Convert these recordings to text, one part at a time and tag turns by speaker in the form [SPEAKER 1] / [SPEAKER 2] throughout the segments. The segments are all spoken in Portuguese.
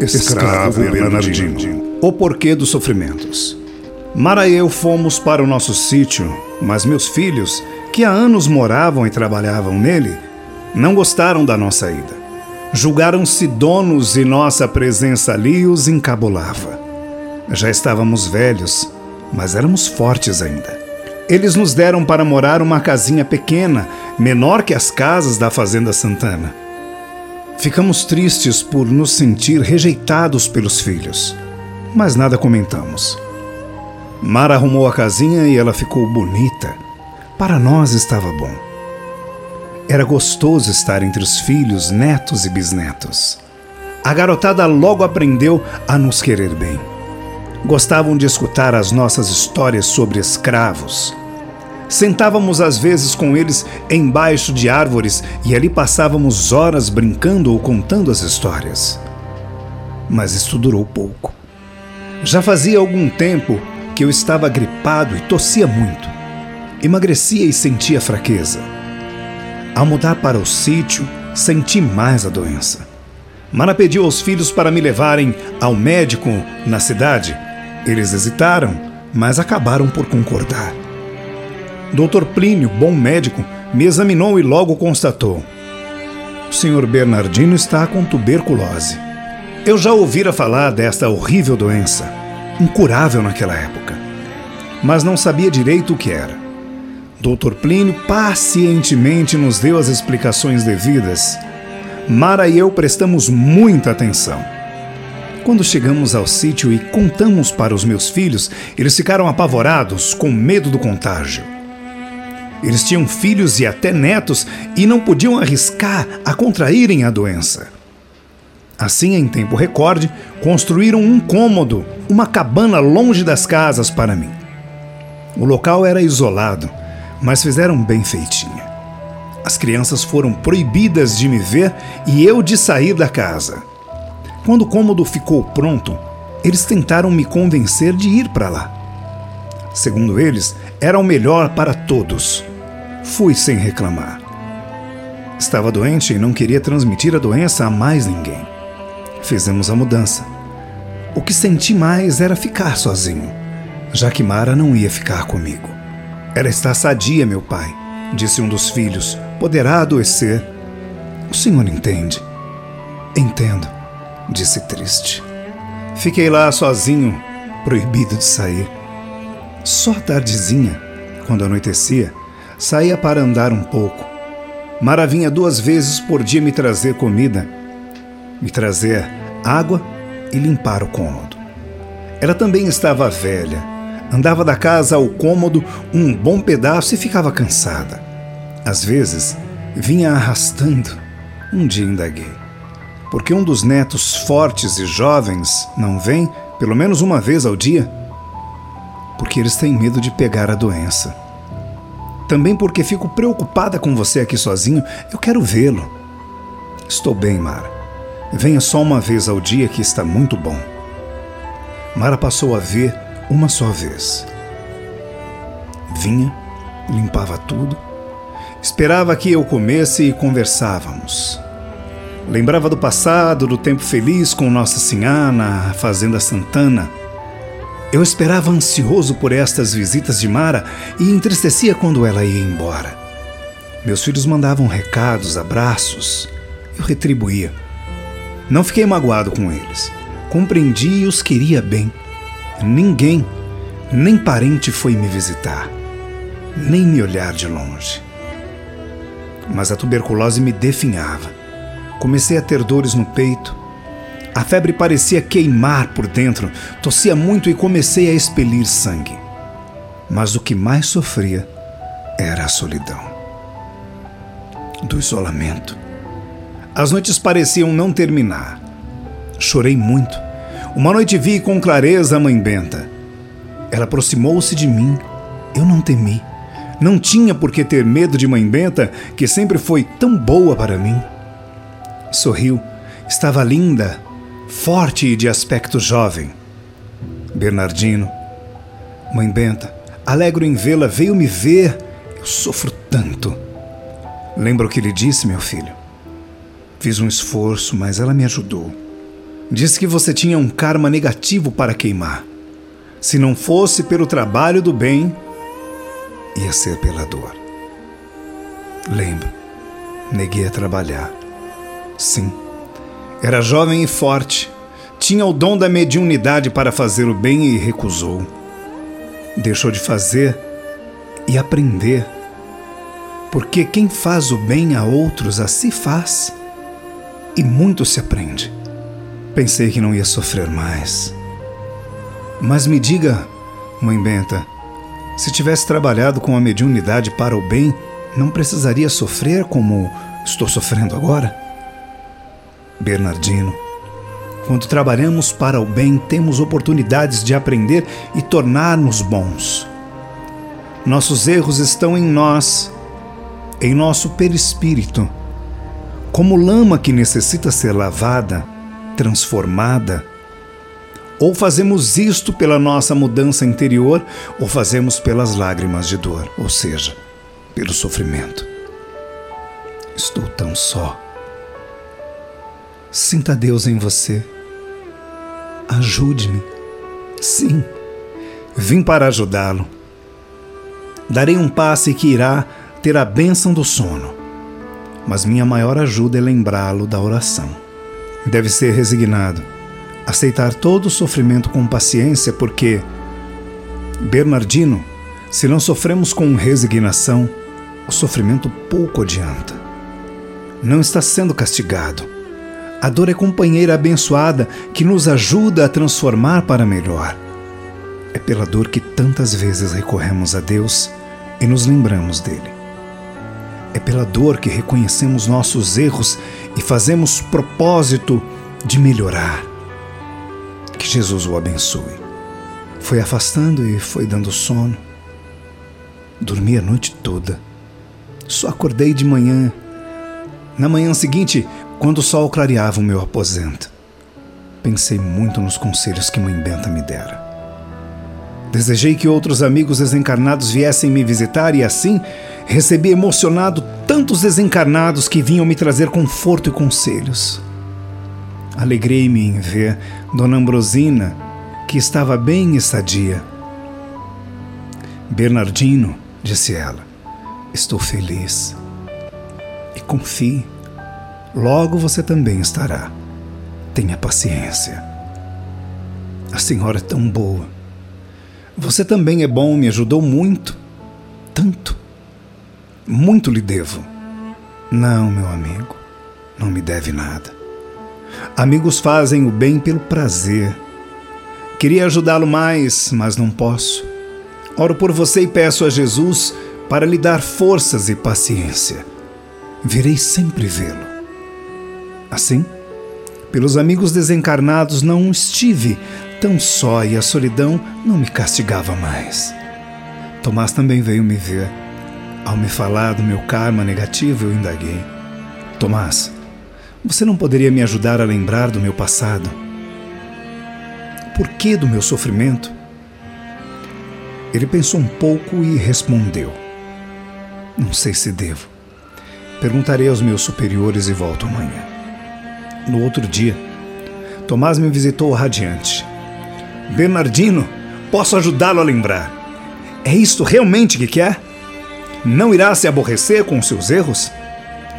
[SPEAKER 1] Escravo Bernardino. O porquê dos sofrimentos. Mara e eu fomos para o nosso sítio, mas meus filhos, que há anos moravam e trabalhavam nele, não gostaram da nossa ida. Julgaram-se donos e nossa presença ali os encabulava. Já estávamos velhos, mas éramos fortes ainda. Eles nos deram para morar uma casinha pequena, menor que as casas da Fazenda Santana. Ficamos tristes por nos sentir rejeitados pelos filhos, mas nada comentamos. Mara arrumou a casinha e ela ficou bonita. Para nós estava bom. Era gostoso estar entre os filhos, netos e bisnetos. A garotada logo aprendeu a nos querer bem. Gostavam de escutar as nossas histórias sobre escravos, Sentávamos às vezes com eles embaixo de árvores e ali passávamos horas brincando ou contando as histórias. Mas isso durou pouco. Já fazia algum tempo que eu estava gripado e tossia muito. Emagrecia e sentia fraqueza. Ao mudar para o sítio, senti mais a doença. Mara pediu aos filhos para me levarem ao médico na cidade. Eles hesitaram, mas acabaram por concordar. Dr. Plínio, bom médico, me examinou e logo constatou: O Sr. Bernardino está com tuberculose. Eu já ouvira falar desta horrível doença, incurável naquela época, mas não sabia direito o que era. Dr. Plínio pacientemente nos deu as explicações devidas. Mara e eu prestamos muita atenção. Quando chegamos ao sítio e contamos para os meus filhos, eles ficaram apavorados, com medo do contágio. Eles tinham filhos e até netos e não podiam arriscar a contraírem a doença. Assim, em tempo recorde, construíram um cômodo, uma cabana longe das casas para mim. O local era isolado, mas fizeram bem feitinha. As crianças foram proibidas de me ver e eu de sair da casa. Quando o cômodo ficou pronto, eles tentaram me convencer de ir para lá. Segundo eles, era o melhor para todos. Fui sem reclamar. Estava doente e não queria transmitir a doença a mais ninguém. Fizemos a mudança. O que senti mais era ficar sozinho, já que Mara não ia ficar comigo. Ela está sadia, meu pai, disse um dos filhos. Poderá adoecer. O senhor entende? Entendo, disse triste. Fiquei lá sozinho, proibido de sair. Só tardezinha, quando anoitecia, saía para andar um pouco. Mara vinha duas vezes por dia me trazer comida, me trazer água e limpar o cômodo. Ela também estava velha. Andava da casa ao cômodo um bom pedaço e ficava cansada. Às vezes, vinha arrastando. Um dia indaguei. Porque um dos netos fortes e jovens não vem pelo menos uma vez ao dia? Porque eles têm medo de pegar a doença. Também porque fico preocupada com você aqui sozinho, eu quero vê-lo. Estou bem, Mara. Venha só uma vez ao dia que está muito bom. Mara passou a ver uma só vez. Vinha, limpava tudo, esperava que eu comesse e conversávamos. Lembrava do passado, do tempo feliz com Nossa Senhora na Fazenda Santana eu esperava ansioso por estas visitas de Mara e entristecia quando ela ia embora. Meus filhos mandavam recados, abraços. Eu retribuía. Não fiquei magoado com eles. Compreendi e os queria bem. Ninguém, nem parente foi me visitar, nem me olhar de longe. Mas a tuberculose me definhava. Comecei a ter dores no peito, a febre parecia queimar por dentro, tossia muito e comecei a expelir sangue. Mas o que mais sofria era a solidão. Do isolamento. As noites pareciam não terminar. Chorei muito. Uma noite vi com clareza a mãe Benta. Ela aproximou-se de mim. Eu não temi. Não tinha por que ter medo de mãe Benta, que sempre foi tão boa para mim. Sorriu. Estava linda, forte e de aspecto jovem. Bernardino, mãe Benta, alegro em vê-la, veio me ver. Eu sofro tanto. Lembra o que lhe disse, meu filho? Fiz um esforço, mas ela me ajudou. Disse que você tinha um karma negativo para queimar. Se não fosse pelo trabalho do bem, ia ser pela dor. Lembro, neguei a trabalhar. Sim, era jovem e forte, tinha o dom da mediunidade para fazer o bem e recusou. Deixou de fazer e aprender. Porque quem faz o bem a outros assim faz. E muito se aprende. Pensei que não ia sofrer mais. Mas me diga, mãe Benta, se tivesse trabalhado com a mediunidade para o bem, não precisaria sofrer como estou sofrendo agora? Bernardino, quando trabalhamos para o bem, temos oportunidades de aprender e tornar-nos bons. Nossos erros estão em nós, em nosso perispírito, como lama que necessita ser lavada, transformada. Ou fazemos isto pela nossa mudança interior, ou fazemos pelas lágrimas de dor, ou seja, pelo sofrimento. Estou tão só. Sinta Deus em você. Ajude-me. Sim, vim para ajudá-lo. Darei um passe que irá ter a bênção do sono, mas minha maior ajuda é lembrá-lo da oração. Deve ser resignado, aceitar todo o sofrimento com paciência, porque, Bernardino, se não sofremos com resignação, o sofrimento pouco adianta. Não está sendo castigado a dor é companheira abençoada que nos ajuda a transformar para melhor. É pela dor que tantas vezes recorremos a Deus e nos lembramos dele. É pela dor que reconhecemos nossos erros e fazemos propósito de melhorar. Que Jesus o abençoe. Foi afastando e foi dando sono. Dormi a noite toda. Só acordei de manhã. Na manhã seguinte, quando o sol clareava o meu aposento, pensei muito nos conselhos que Mãe Benta me dera. Desejei que outros amigos desencarnados viessem me visitar e assim recebi emocionado tantos desencarnados que vinham me trazer conforto e conselhos. Alegrei-me em ver Dona Ambrosina, que estava bem e sadia. Bernardino, disse ela, estou feliz. E confie. Logo você também estará. Tenha paciência. A senhora é tão boa. Você também é bom, me ajudou muito. Tanto. Muito lhe devo. Não, meu amigo, não me deve nada. Amigos fazem o bem pelo prazer. Queria ajudá-lo mais, mas não posso. Oro por você e peço a Jesus para lhe dar forças e paciência. Virei sempre vê-lo. Assim, pelos amigos desencarnados não estive tão só e a solidão não me castigava mais. Tomás também veio me ver. Ao me falar do meu karma negativo, eu indaguei: Tomás, você não poderia me ajudar a lembrar do meu passado? Por que do meu sofrimento? Ele pensou um pouco e respondeu: Não sei se devo. Perguntarei aos meus superiores e volto amanhã. No outro dia, Tomás me visitou radiante. Bernardino, posso ajudá-lo a lembrar. É isto realmente que quer? Não irá se aborrecer com os seus erros?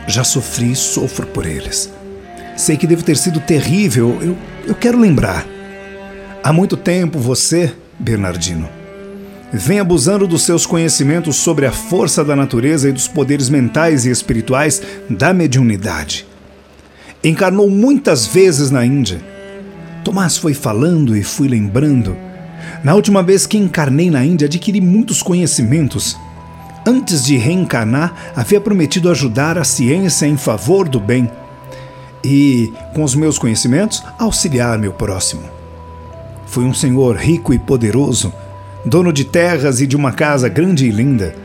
[SPEAKER 1] Já sofri e sofro por eles. Sei que deve ter sido terrível, eu, eu quero lembrar. Há muito tempo você, Bernardino, vem abusando dos seus conhecimentos sobre a força da natureza e dos poderes mentais e espirituais da mediunidade. Encarnou muitas vezes na Índia. Tomás foi falando e fui lembrando. Na última vez que encarnei na Índia, adquiri muitos conhecimentos. Antes de reencarnar, havia prometido ajudar a ciência em favor do bem e, com os meus conhecimentos, auxiliar meu próximo. Fui um senhor rico e poderoso, dono de terras e de uma casa grande e linda.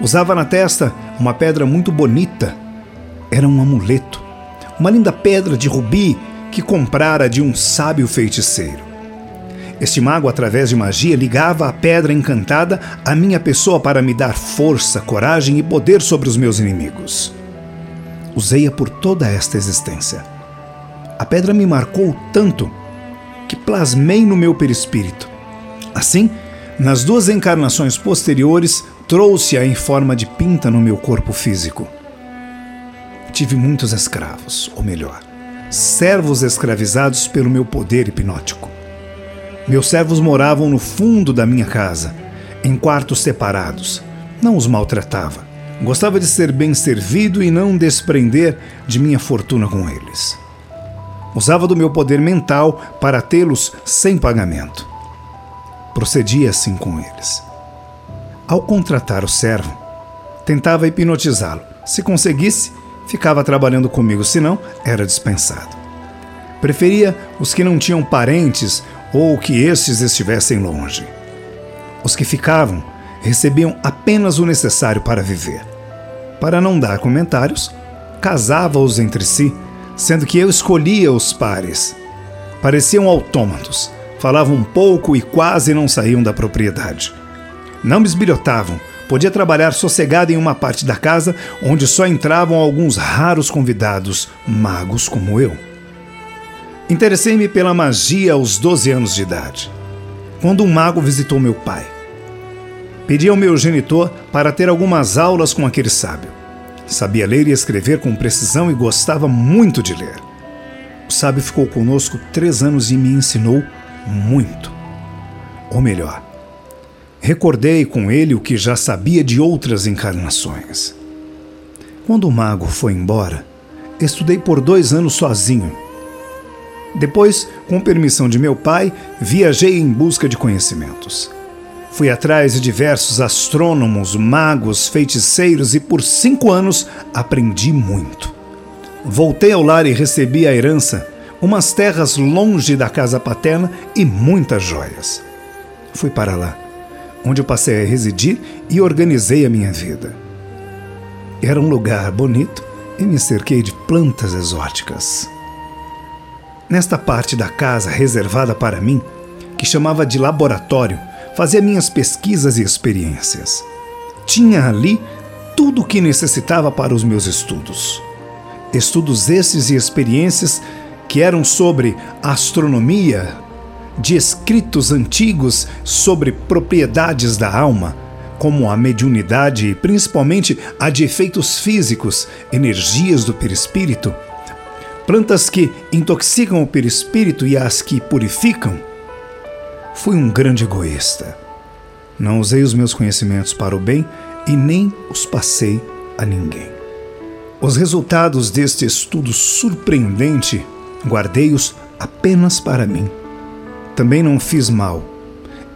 [SPEAKER 1] Usava na testa uma pedra muito bonita. Era um amuleto uma linda pedra de rubi que comprara de um sábio feiticeiro. Este mago, através de magia, ligava a pedra encantada à minha pessoa para me dar força, coragem e poder sobre os meus inimigos. Usei-a por toda esta existência. A pedra me marcou tanto que plasmei no meu perispírito. Assim, nas duas encarnações posteriores, trouxe-a em forma de pinta no meu corpo físico. Tive muitos escravos, ou melhor, servos escravizados pelo meu poder hipnótico. Meus servos moravam no fundo da minha casa, em quartos separados. Não os maltratava. Gostava de ser bem servido e não desprender de minha fortuna com eles. Usava do meu poder mental para tê-los sem pagamento. Procedia assim com eles. Ao contratar o servo, tentava hipnotizá-lo. Se conseguisse, ficava trabalhando comigo, se não, era dispensado. Preferia os que não tinham parentes ou que estes estivessem longe. Os que ficavam recebiam apenas o necessário para viver. Para não dar comentários, casava-os entre si sendo que eu escolhia os pares. Pareciam autômatos, falavam pouco e quase não saíam da propriedade. Não me esbilhotavam, podia trabalhar sossegado em uma parte da casa onde só entravam alguns raros convidados, magos como eu. Interessei-me pela magia aos 12 anos de idade, quando um mago visitou meu pai. Pedi ao meu genitor para ter algumas aulas com aquele sábio. Sabia ler e escrever com precisão e gostava muito de ler. O sábio ficou conosco três anos e me ensinou muito. Ou melhor, recordei com ele o que já sabia de outras encarnações. Quando o mago foi embora, estudei por dois anos sozinho. Depois, com permissão de meu pai, viajei em busca de conhecimentos. Fui atrás de diversos astrônomos, magos, feiticeiros e por cinco anos aprendi muito. Voltei ao lar e recebi a herança, umas terras longe da casa paterna e muitas joias. Fui para lá, onde eu passei a residir e organizei a minha vida. Era um lugar bonito e me cerquei de plantas exóticas. Nesta parte da casa reservada para mim, que chamava de laboratório, fazia minhas pesquisas e experiências. Tinha ali tudo o que necessitava para os meus estudos. Estudos esses e experiências que eram sobre astronomia, de escritos antigos sobre propriedades da alma, como a mediunidade e principalmente a de efeitos físicos, energias do perispírito, plantas que intoxicam o perispírito e as que purificam, Fui um grande egoísta. Não usei os meus conhecimentos para o bem e nem os passei a ninguém. Os resultados deste estudo surpreendente guardei-os apenas para mim. Também não fiz mal,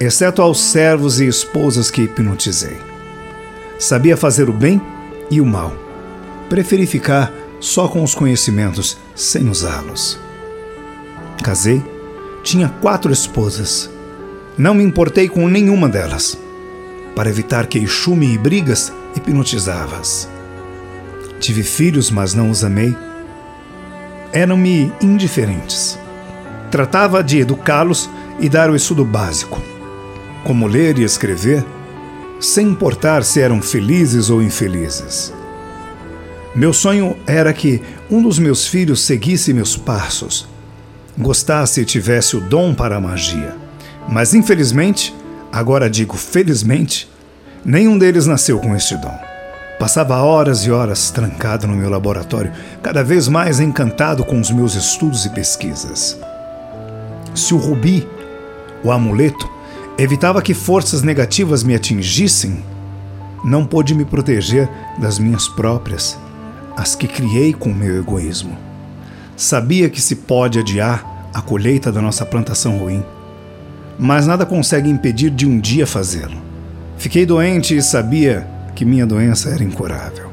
[SPEAKER 1] exceto aos servos e esposas que hipnotizei. Sabia fazer o bem e o mal. Preferi ficar só com os conhecimentos, sem usá-los. Casei, tinha quatro esposas não me importei com nenhuma delas. Para evitar queixume e brigas, hipnotizava-as. Tive filhos, mas não os amei. Eram-me indiferentes. Tratava de educá-los e dar o estudo básico, como ler e escrever, sem importar se eram felizes ou infelizes. Meu sonho era que um dos meus filhos seguisse meus passos, gostasse e tivesse o dom para a magia. Mas infelizmente, agora digo felizmente, nenhum deles nasceu com este dom. Passava horas e horas trancado no meu laboratório, cada vez mais encantado com os meus estudos e pesquisas. Se o rubi, o amuleto, evitava que forças negativas me atingissem, não pôde me proteger das minhas próprias, as que criei com meu egoísmo. Sabia que se pode adiar a colheita da nossa plantação ruim, mas nada consegue impedir de um dia fazê-lo. Fiquei doente e sabia que minha doença era incurável.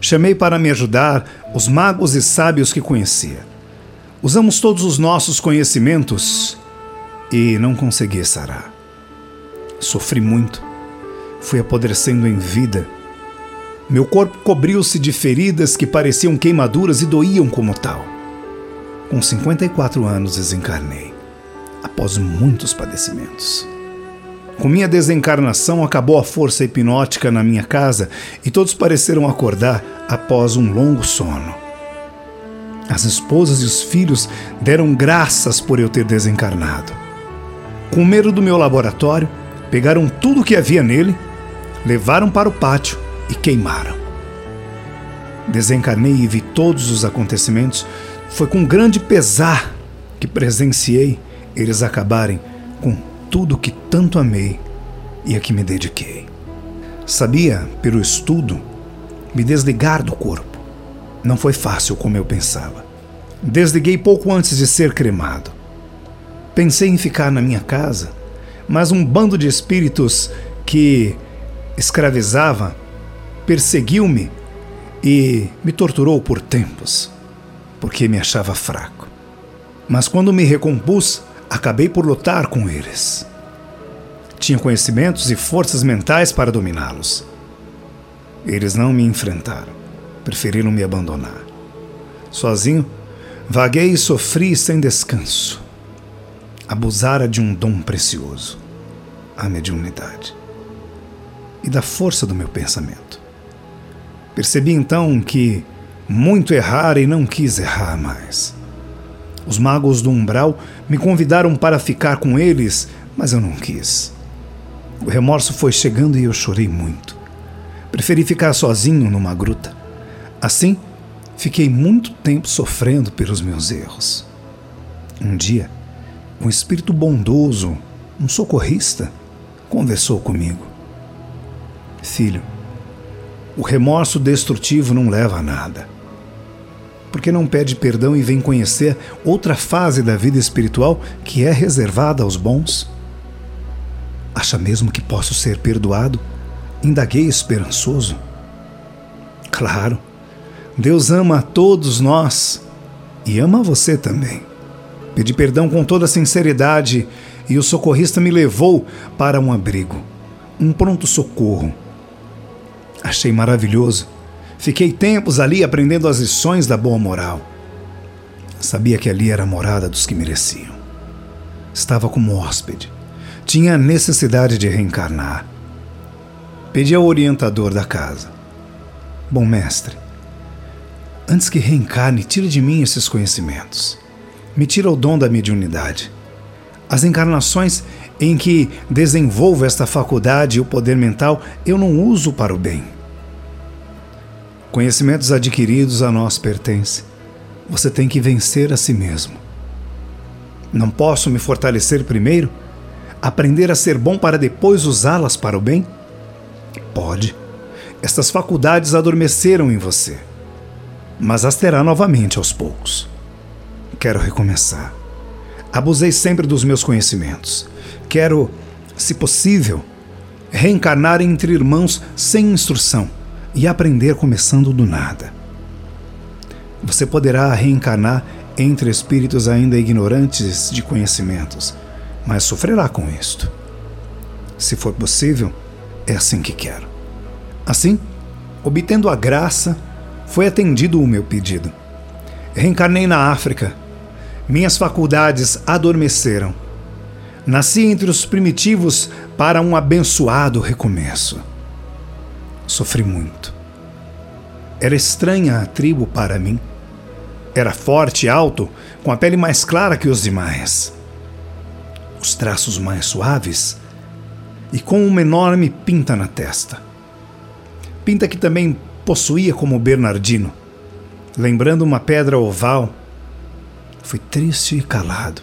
[SPEAKER 1] Chamei para me ajudar os magos e sábios que conhecia. Usamos todos os nossos conhecimentos e não consegui sarar. Sofri muito, fui apodrecendo em vida. Meu corpo cobriu-se de feridas que pareciam queimaduras e doíam como tal. Com 54 anos desencarnei após muitos padecimentos. Com minha desencarnação acabou a força hipnótica na minha casa e todos pareceram acordar após um longo sono. As esposas e os filhos deram graças por eu ter desencarnado. Com medo do meu laboratório, pegaram tudo o que havia nele, levaram para o pátio e queimaram. Desencarnei e vi todos os acontecimentos. Foi com grande pesar que presenciei eles acabarem com tudo que tanto amei e a que me dediquei. Sabia, pelo estudo, me desligar do corpo. Não foi fácil como eu pensava. Desliguei pouco antes de ser cremado. Pensei em ficar na minha casa, mas um bando de espíritos que escravizava perseguiu-me e me torturou por tempos, porque me achava fraco. Mas quando me recompus, acabei por lutar com eles. Tinha conhecimentos e forças mentais para dominá-los. Eles não me enfrentaram, preferiram me abandonar. Sozinho, vaguei e sofri sem descanso. Abusara de um dom precioso, a mediunidade, e da força do meu pensamento. Percebi então que muito errara e não quis errar mais. Os magos do umbral me convidaram para ficar com eles, mas eu não quis. O remorso foi chegando e eu chorei muito. Preferi ficar sozinho numa gruta. Assim, fiquei muito tempo sofrendo pelos meus erros. Um dia, um espírito bondoso, um socorrista, conversou comigo. Filho, o remorso destrutivo não leva a nada. Porque não pede perdão e vem conhecer outra fase da vida espiritual que é reservada aos bons? Acha mesmo que posso ser perdoado? Indaguei esperançoso. Claro, Deus ama a todos nós e ama você também. Pedi perdão com toda sinceridade e o socorrista me levou para um abrigo, um pronto-socorro. Achei maravilhoso. Fiquei tempos ali aprendendo as lições da boa moral. Sabia que ali era a morada dos que mereciam. Estava como hóspede tinha necessidade de reencarnar. Pedi ao orientador da casa: Bom mestre, antes que reencarne, tire de mim esses conhecimentos. Me tira o dom da mediunidade. As encarnações em que desenvolvo esta faculdade e o poder mental eu não uso para o bem. Conhecimentos adquiridos a nós pertencem. Você tem que vencer a si mesmo. Não posso me fortalecer primeiro? Aprender a ser bom para depois usá-las para o bem? Pode. Estas faculdades adormeceram em você, mas as terá novamente aos poucos. Quero recomeçar. Abusei sempre dos meus conhecimentos. Quero, se possível, reencarnar entre irmãos sem instrução e aprender começando do nada. Você poderá reencarnar entre espíritos ainda ignorantes de conhecimentos mas sofrerá com isto. Se for possível, é assim que quero. Assim, obtendo a graça, foi atendido o meu pedido. Reencarnei na África. Minhas faculdades adormeceram. Nasci entre os primitivos para um abençoado recomeço. Sofri muito. Era estranha a tribo para mim. Era forte e alto, com a pele mais clara que os demais os traços mais suaves e com uma enorme pinta na testa. Pinta que também possuía como Bernardino, lembrando uma pedra oval. Fui triste e calado.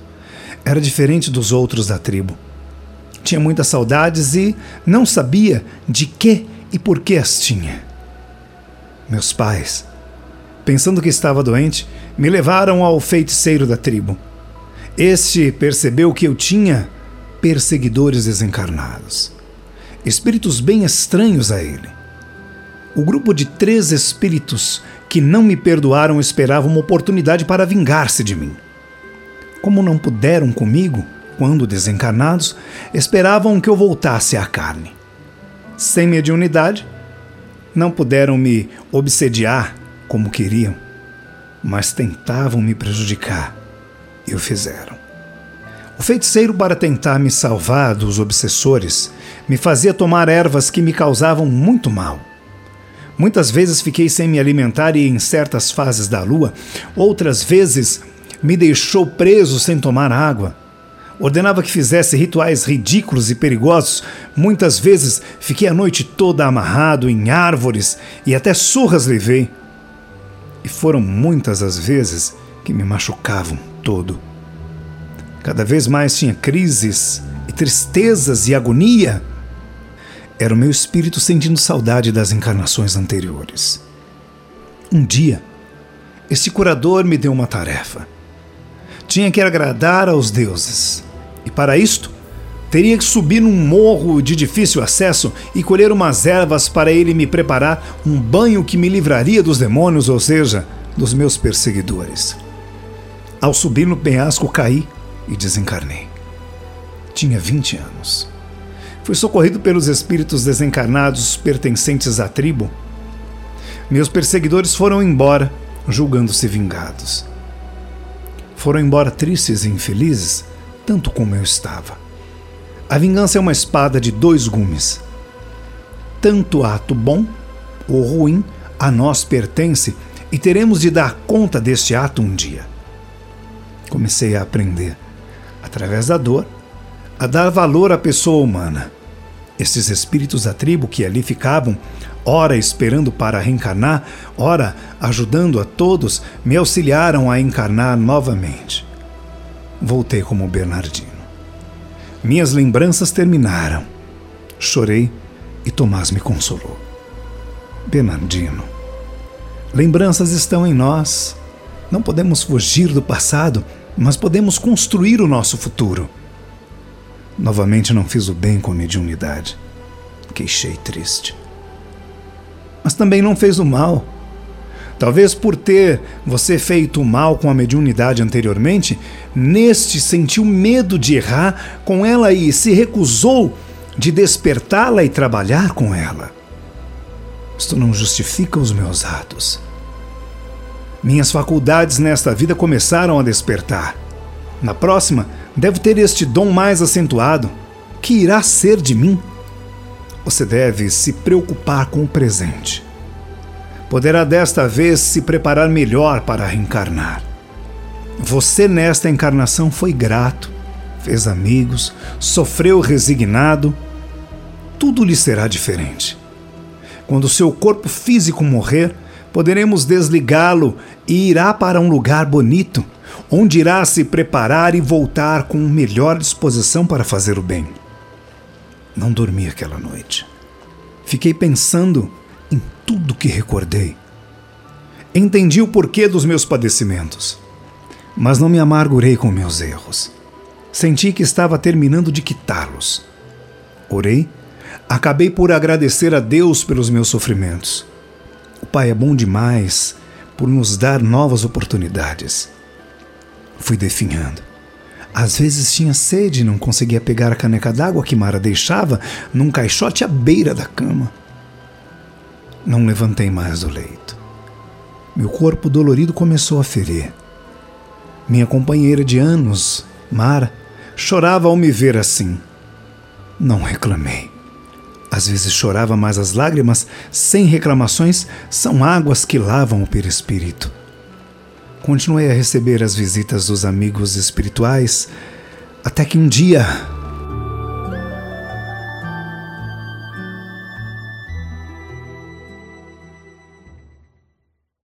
[SPEAKER 1] Era diferente dos outros da tribo. Tinha muitas saudades e não sabia de que e por que as tinha. Meus pais, pensando que estava doente, me levaram ao feiticeiro da tribo. Este percebeu que eu tinha perseguidores desencarnados, espíritos bem estranhos a ele. O grupo de três espíritos que não me perdoaram esperava uma oportunidade para vingar-se de mim. Como não puderam comigo, quando desencarnados, esperavam que eu voltasse à carne. Sem mediunidade, não puderam me obsediar como queriam, mas tentavam me prejudicar e o fizeram. O feiticeiro, para tentar me salvar dos obsessores, me fazia tomar ervas que me causavam muito mal. Muitas vezes fiquei sem me alimentar e em certas fases da lua, outras vezes me deixou preso sem tomar água. Ordenava que fizesse rituais ridículos e perigosos. Muitas vezes fiquei a noite toda amarrado em árvores e até surras levei. E foram muitas as vezes que me machucavam todo. Cada vez mais tinha crises e tristezas e agonia. Era o meu espírito sentindo saudade das encarnações anteriores. Um dia, esse curador me deu uma tarefa. Tinha que agradar aos deuses. E para isto, teria que subir num morro de difícil acesso e colher umas ervas para ele me preparar um banho que me livraria dos demônios, ou seja, dos meus perseguidores. Ao subir no penhasco, caí e desencarnei. Tinha 20 anos. Fui socorrido pelos espíritos desencarnados pertencentes à tribo. Meus perseguidores foram embora, julgando-se vingados. Foram embora tristes e infelizes, tanto como eu estava. A vingança é uma espada de dois gumes. Tanto ato bom ou ruim a nós pertence e teremos de dar conta deste ato um dia. Comecei a aprender, através da dor, a dar valor à pessoa humana. Esses espíritos da tribo que ali ficavam, ora esperando para reencarnar, ora ajudando a todos, me auxiliaram a encarnar novamente voltei como Bernardino. Minhas lembranças terminaram. Chorei e Tomás me consolou. Bernardino, lembranças estão em nós. Não podemos fugir do passado, mas podemos construir o nosso futuro. Novamente não fiz o bem com a mediunidade. Queixei triste. Mas também não fez o mal Talvez por ter você feito mal com a mediunidade anteriormente, neste sentiu medo de errar com ela e se recusou de despertá-la e trabalhar com ela. Isto não justifica os meus atos. Minhas faculdades nesta vida começaram a despertar. Na próxima, devo ter este dom mais acentuado. Que irá ser de mim? Você deve se preocupar com o presente poderá desta vez se preparar melhor para reencarnar. Você, nesta encarnação, foi grato, fez amigos, sofreu resignado. Tudo lhe será diferente. Quando seu corpo físico morrer, poderemos desligá-lo e irá para um lugar bonito, onde irá se preparar e voltar com melhor disposição para fazer o bem. Não dormi aquela noite. Fiquei pensando em tudo que recordei. Entendi o porquê dos meus padecimentos, mas não me amargurei com meus erros. Senti que estava terminando de quitá-los. Orei, acabei por agradecer a Deus pelos meus sofrimentos. O Pai é bom demais por nos dar novas oportunidades. Fui definhando. Às vezes tinha sede e não conseguia pegar a caneca d'água que Mara deixava num caixote à beira da cama. Não levantei mais do leito. Meu corpo dolorido começou a ferir. Minha companheira de anos, Mara, chorava ao me ver assim. Não reclamei. Às vezes chorava, mas as lágrimas, sem reclamações, são águas que lavam o perispírito. Continuei a receber as visitas dos amigos espirituais, até que um dia